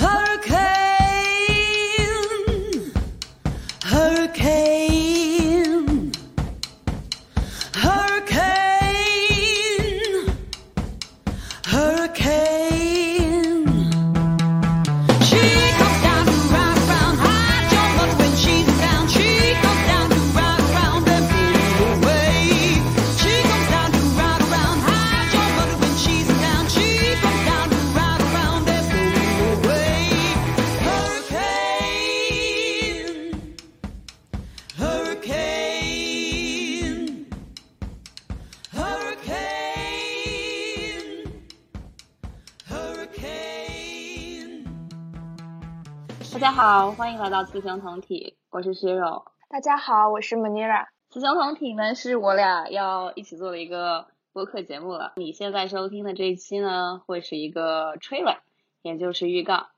Hurricane, 来到雌雄同体，我是薛柔。大家好，我是 Manira。雌雄同体呢，是我俩要一起做的一个播客节目了。你现在收听的这一期呢，会是一个 trailer，也就是预告。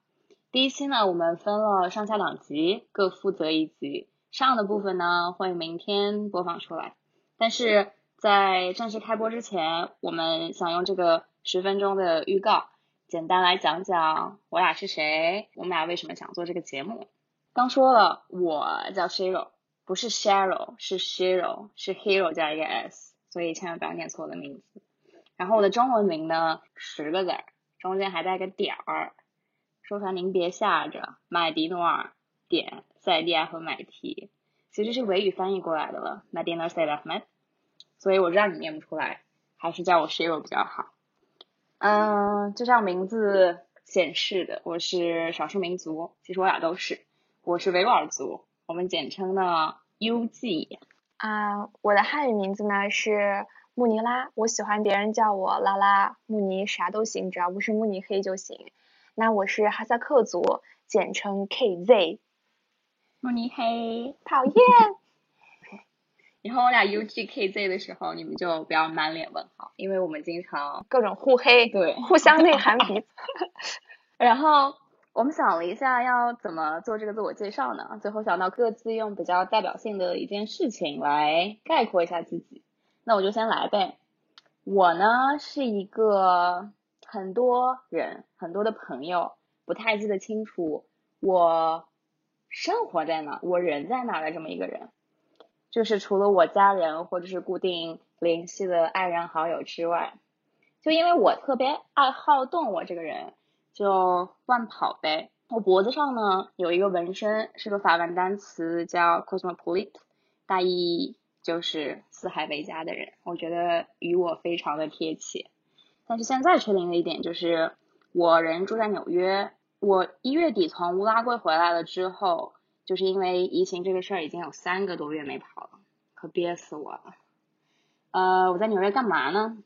第一期呢，我们分了上下两集，各负责一集。上的部分呢，会明天播放出来。但是在正式开播之前，我们想用这个十分钟的预告，简单来讲讲我俩是谁，我们俩为什么想做这个节目。刚说了，我叫 Shiro，不是 Cheryl，是 Shiro，是 Hero 加一个 s，所以千万不要念错我的名字。然后我的中文名呢，十个字儿，中间还带个点儿。说出来您别吓着，麦迪诺尔点塞蒂亚和买提，其实是维语翻译过来的了，Medina s a y Ahmed，所以我知道你念不出来，还是叫我 Shiro 比较好。嗯，就像名字显示的，我是少数民族，其实我俩都是，我是维吾尔族，我们简称呢 UG。啊、我的汉语名字呢是穆尼拉，我喜欢别人叫我拉拉、穆尼，啥都行，只要不是慕尼黑就行。那我是哈萨克族，简称 KZ。慕尼黑。讨厌，以后我俩 UGKZ 的时候，你们就不要满脸问号，因为我们经常各种互黑，对互相内涵彼此。然后我们想了一下要怎么做这个自我介绍呢？最后想到各自用比较代表性的一件事情来概括一下自己。那我就先来呗。我呢是一个很多人很多的朋友不太记得清楚我生活在哪，我人在哪的这么一个人。就是除了我家人或者是固定联系的爱人好友之外，就因为我特别爱好动，我这个人就乱跑呗。我脖子上呢有一个纹身，是个法文单词叫 cosmopolite，大意就是四海为家的人。我觉得与我非常的贴切。但是现在确定的一点就是，我人住在纽约。我一月底从乌拉圭回来了之后，就是因为疫情这个事儿，已经有三个多月没跑了，可憋死我了。呃，我在纽约干嘛呢？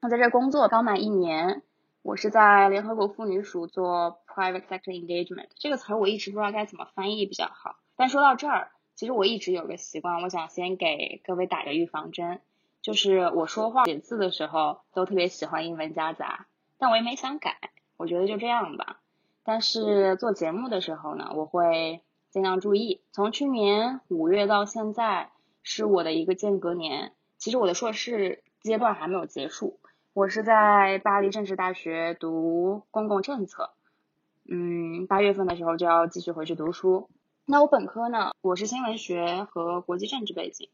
我在这工作刚满一年，我是在联合国妇女署做 private sector engagement 这个词儿我一直不知道该怎么翻译比较好。但说到这儿，其实我一直有个习惯，我想先给各位打个预防针，就是我说话写字的时候都特别喜欢英文夹杂，但我也没想改，我觉得就这样吧。但是做节目的时候呢，我会尽量注意。从去年五月到现在是我的一个间隔年，其实我的硕士阶段还没有结束。我是在巴黎政治大学读公共政策，嗯，八月份的时候就要继续回去读书。那我本科呢，我是新闻学和国际政治背景，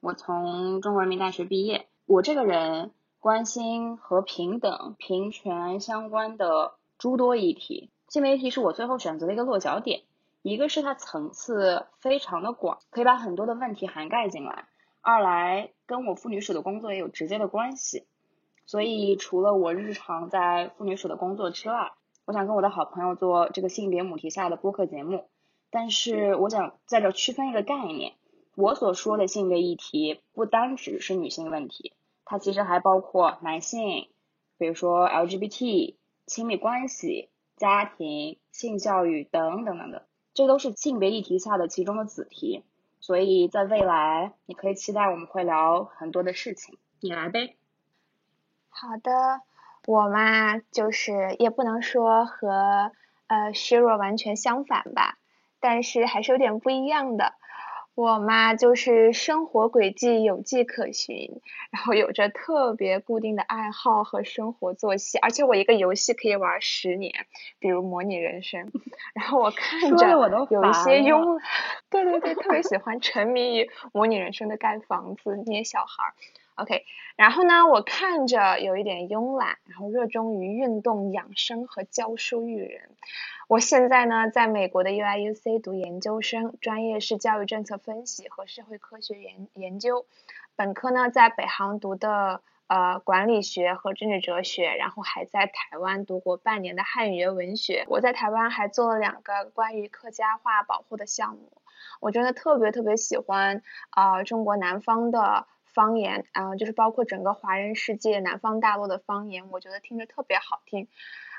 我从中国人民大学毕业。我这个人关心和平等、平权相关的诸多议题，新媒体是我最后选择的一个落脚点。一个是它层次非常的广，可以把很多的问题涵盖进来；二来跟我妇女署的工作也有直接的关系。所以除了我日常在妇女署的工作之外，我想跟我的好朋友做这个性别母题下的播客节目。但是我想在这区分一个概念，我所说的性别议题不单只是女性问题，它其实还包括男性，比如说 LGBT、亲密关系、家庭、性教育等等等等，这都是性别议题下的其中的子题。所以在未来，你可以期待我们会聊很多的事情。你来呗。好的，我嘛就是也不能说和呃 Shiro 完全相反吧，但是还是有点不一样的。我嘛，就是生活轨迹有迹可循，然后有着特别固定的爱好和生活作息，而且我一个游戏可以玩十年，比如模拟人生。然后我看着我都有一些慵，对对对，特别喜欢沉迷于模拟人生的盖房子、捏小孩儿。OK，然后呢，我看着有一点慵懒，然后热衷于运动、养生和教书育人。我现在呢，在美国的 UIUC 读研究生，专业是教育政策分析和社会科学研研究。本科呢，在北航读的呃管理学和政治哲学，然后还在台湾读过半年的汉语言文学。我在台湾还做了两个关于客家话保护的项目。我真的特别特别喜欢啊、呃中国南方的方言啊、就是包括整个华人世界南方大陆的方言，我觉得听着特别好听。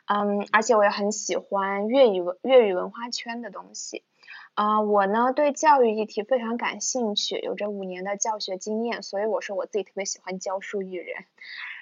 嗯，而且我也很喜欢粤语文粤语文化圈的东西。啊、我呢对教育议题非常感兴趣，有着五年的教学经验，所以我说我自己特别喜欢教书育人。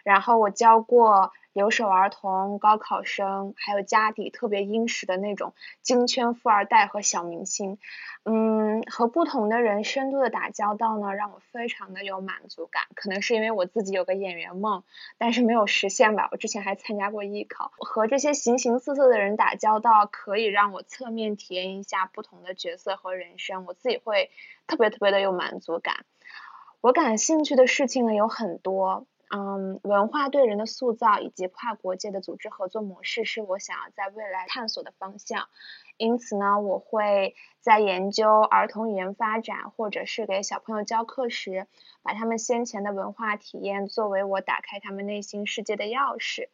然后我教过留守儿童、高考生，还有家底特别殷实的那种京圈富二代和小明星。嗯，和不同的人深度的打交道呢，让我非常的有满足感。可能是因为我自己有个演员梦，但是没有实现吧。我之前还参加过艺考，和这些形形色色的人打交道，可以让我侧面体验一下不同的角色和人生，我自己会特别特别的有满足感。我感兴趣的事情呢有很多，嗯，文化对人的塑造以及跨国界的组织合作模式是我想要在未来探索的方向。因此呢，我会在研究儿童语言发展，或者是给小朋友教课时，把他们先前的文化体验作为我打开他们内心世界的钥匙。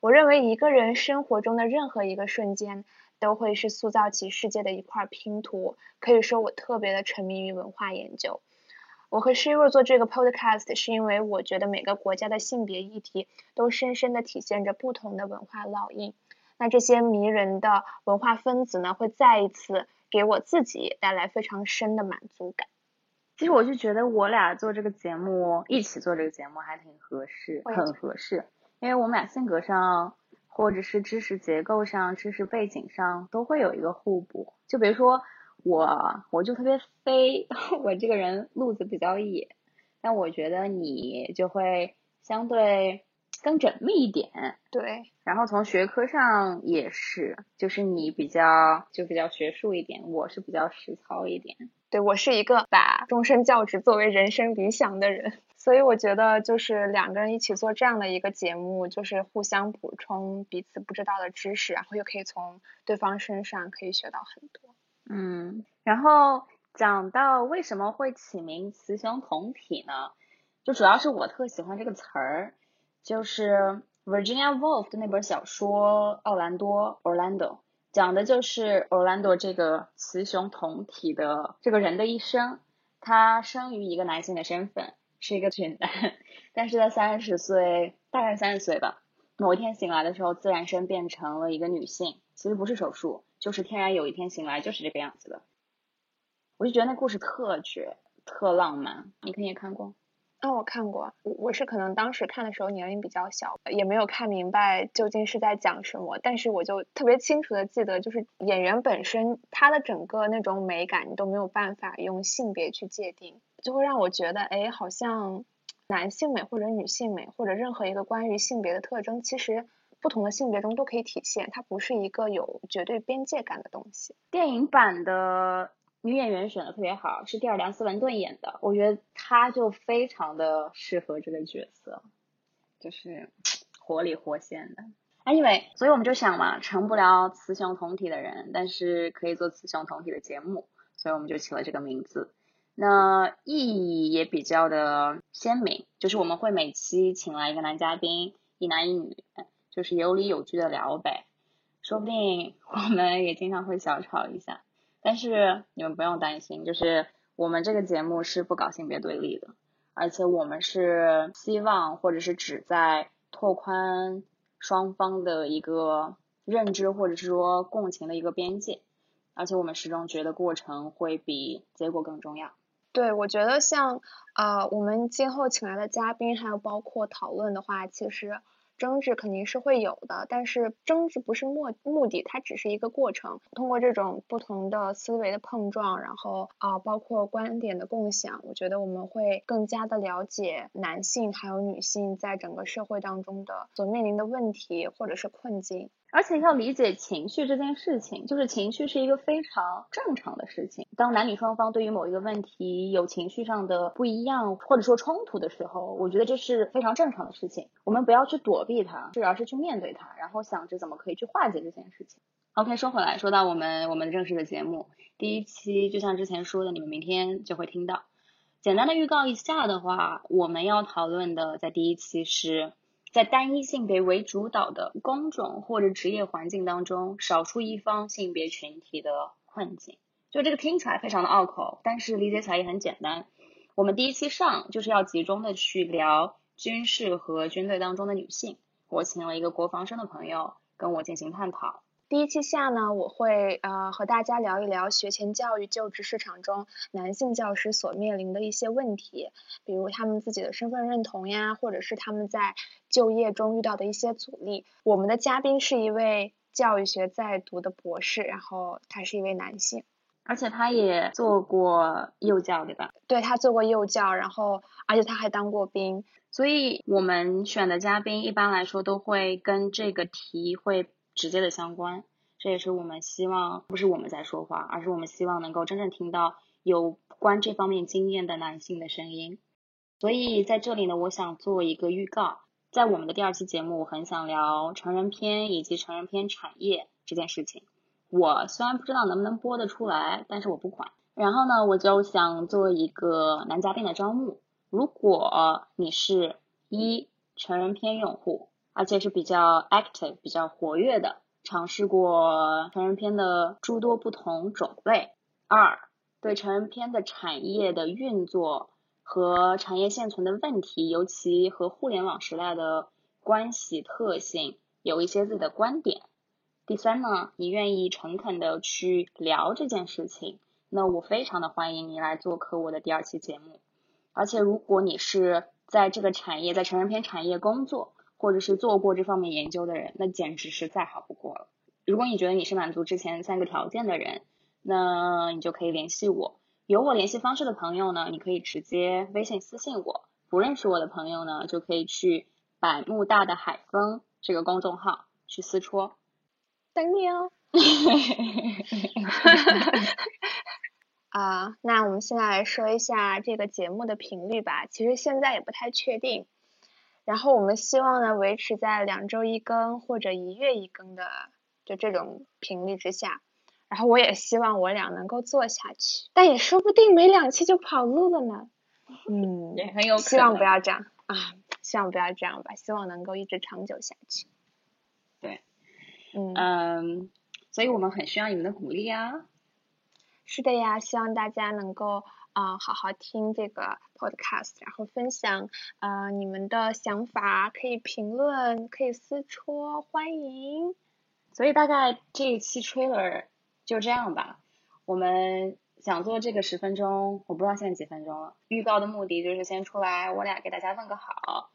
我认为一个人生活中的任何一个瞬间，都会是塑造其世界的一块拼图。可以说，我特别的沉迷于文化研究。我和 Shiro 做这个 podcast，是因为我觉得每个国家的性别议题都深深的体现着不同的文化烙印。那这些迷人的文化分子呢，会再一次给我自己带来非常深的满足感。其实我就觉得我俩做这个节目，一起做这个节目还挺合适，很合适，因为我们俩性格上，或者是知识结构上、知识背景上都会有一个互补。就比如说我，我就特别飞，我这个人路子比较野，但我觉得你就会相对更缜密一点。对，然后从学科上也是，就是你比较就比较学术一点，我是比较实操一点。对我是一个把终身教职作为人生理想的人，所以我觉得就是两个人一起做这样的一个节目，就是互相补充彼此不知道的知识，然后又可以从对方身上可以学到很多。嗯，然后讲到为什么会起名雌雄同体呢？就主要是我特喜欢这个词儿，就是 Virginia Woolf 的那本小说《奥兰多》（Orlando），讲的就是 Orlando 这个雌雄同体的这个人的一生。他生于一个男性的身份，是一个俊男，但是在三十岁，大概三十岁吧，某一天醒来的时候，自然生变成了一个女性，其实不是手术，就是天然有一天醒来就是这个样子的。我就觉得那故事特绝，特浪漫。你肯定也看过。啊、我看过，我我是可能当时看的时候年龄比较小，也没有看明白究竟是在讲什么，但是我就特别清楚的记得，就是演员本身他的整个那种美感，你都没有办法用性别去界定，就会让我觉得，哎，好像男性美或者女性美或者任何一个关于性别的特征，其实不同的性别中都可以体现，它不是一个有绝对边界感的东西。电影版的女演员选的特别好，是蒂尔良斯文顿演的，我觉得她就非常的适合这个角色，就是活里活现的。Anyway，所以我们就想嘛，成不了雌雄同体的人，但是可以做雌雄同体的节目，所以我们就起了这个名字。那意义也比较的鲜明，就是我们会每期请来一个男嘉宾，一男一女，就是有理有据的聊呗。说不定我们也经常会小吵一下，但是你们不用担心，就是我们这个节目是不搞性别对立的，而且我们是希望或者是旨在拓宽双方的一个认知或者是说共情的一个边界，而且我们始终觉得过程会比结果更重要。对，我觉得像呃，我们今后请来的嘉宾，还有包括讨论的话，其实争执肯定是会有的，但是争执不是目目的，它只是一个过程。通过这种不同的思维的碰撞，然后啊、包括观点的共享，我觉得我们会更加的了解男性还有女性在整个社会当中的所面临的问题或者是困境。而且要理解情绪这件事情，就是情绪是一个非常正常的事情。当男女双方对于某一个问题有情绪上的不一样，或者说冲突的时候，我觉得这是非常正常的事情。我们不要去躲避它，是而是去面对它，然后想着怎么可以去化解这件事情。OK，说回来，说到我们我们正式的节目，第一期就像之前说的，你们明天就会听到。简单的预告一下的话，我们要讨论的在第一期是在单一性别为主导的工种或者职业环境当中，少数一方性别群体的困境。就这个听起来非常的拗口，但是理解起来也很简单。我们第一期上就是要集中的去聊军事和军队当中的女性。我请了一个国防生的朋友跟我进行探讨。第一期下呢，我会呃和大家聊一聊学前教育就职市场中男性教师所面临的一些问题，比如他们自己的身份认同呀，或者是他们在就业中遇到的一些阻力。我们的嘉宾是一位教育学在读的博士，然后他是一位男性，而且他也做过幼教，对吧？对他做过幼教，然后而且他还当过兵。所以我们选的嘉宾一般来说都会跟这个题会直接的相关。这也是我们希望，不是我们在说话，而是我们希望能够真正听到有关这方面经验的男性的声音。所以在这里呢，我想做一个预告，在我们的第二期节目，我很想聊成人片以及成人片产业这件事情。我虽然不知道能不能播得出来，但是我不管。然后呢，我就想做一个男嘉宾的招募。如果你是一成人片用户，而且是比较 active、比较活跃的，尝试过成人片的诸多不同种类；二对成人片的产业的运作和产业现存的问题，尤其和互联网时代的关系特性，有一些自己的观点；第三呢，你愿意诚恳的去聊这件事情，那我非常的欢迎你来做客我的第二期节目。而且，如果你是在这个产业，在成人片产业工作，或者是做过这方面研究的人，那简直是再好不过了。如果你觉得你是满足之前三个条件的人，那你就可以联系我。有我联系方式的朋友呢，你可以直接微信私信我；不认识我的朋友呢，就可以去百慕大的海风这个公众号去私戳。等你哦。啊，那我们现在来说一下这个节目的频率吧。其实现在也不太确定，然后我们希望呢维持在两周一更或者一月一更的就这种频率之下。然后我也希望我俩能够做下去，但也说不定没两期就跑路了呢。嗯，也很有可能。希望不要这样啊，希望不要这样吧，希望能够一直长久下去。对，嗯，嗯，所以我们很需要你们的鼓励啊。是的呀，希望大家能够啊、呃好好听这个 podcast，然后分享呃你们的想法，可以评论，可以私戳，欢迎。所以大概这一期 trailer 就这样吧。我们想做这个十分钟，我不知道现在几分钟了。预告的目的就是先出来，我俩给大家问个好，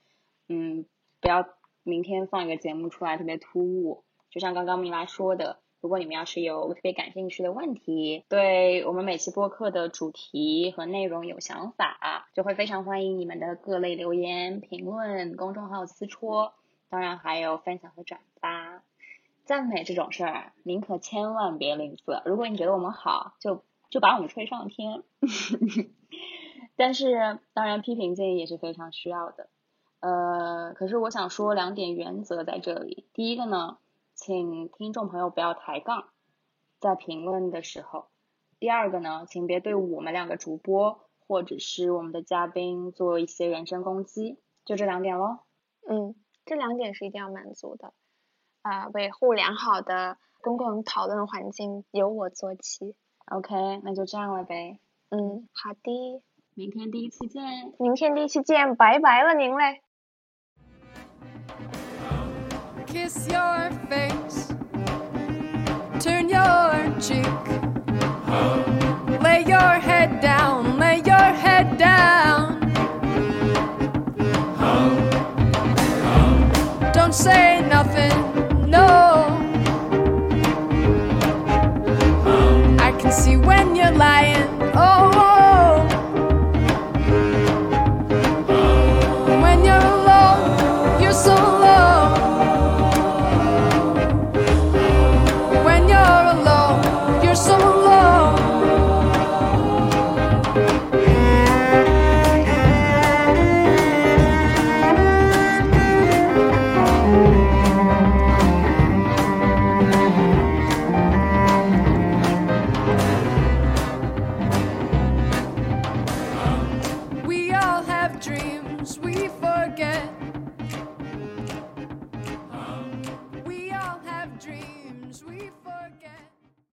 嗯，不要明天放一个节目出来特别突兀。就像刚刚米拉说的，如果你们要是有特别感兴趣的问题，对我们每期播客的主题和内容有想法，就会非常欢迎你们的各类留言、评论、公众号私戳，当然还有分享和转发。赞美这种事儿，您可千万别吝啬。如果你觉得我们好，就就把我们吹上天。但是，当然批评建议也是非常需要的。呃，可是我想说两点原则在这里。第一个呢，请听众朋友不要抬杠，在评论的时候。第二个呢，请别对我们两个主播或者是我们的嘉宾做一些人身攻击。就这两点喽。嗯，这两点是一定要满足的。啊、维护良好的公共讨论环境由我做起。OK，那就这样了呗。嗯，好的，明天第一期见。明天第一期见，拜拜了您嘞。kiss your face, turn your cheek, lay your see when you're lying, oh.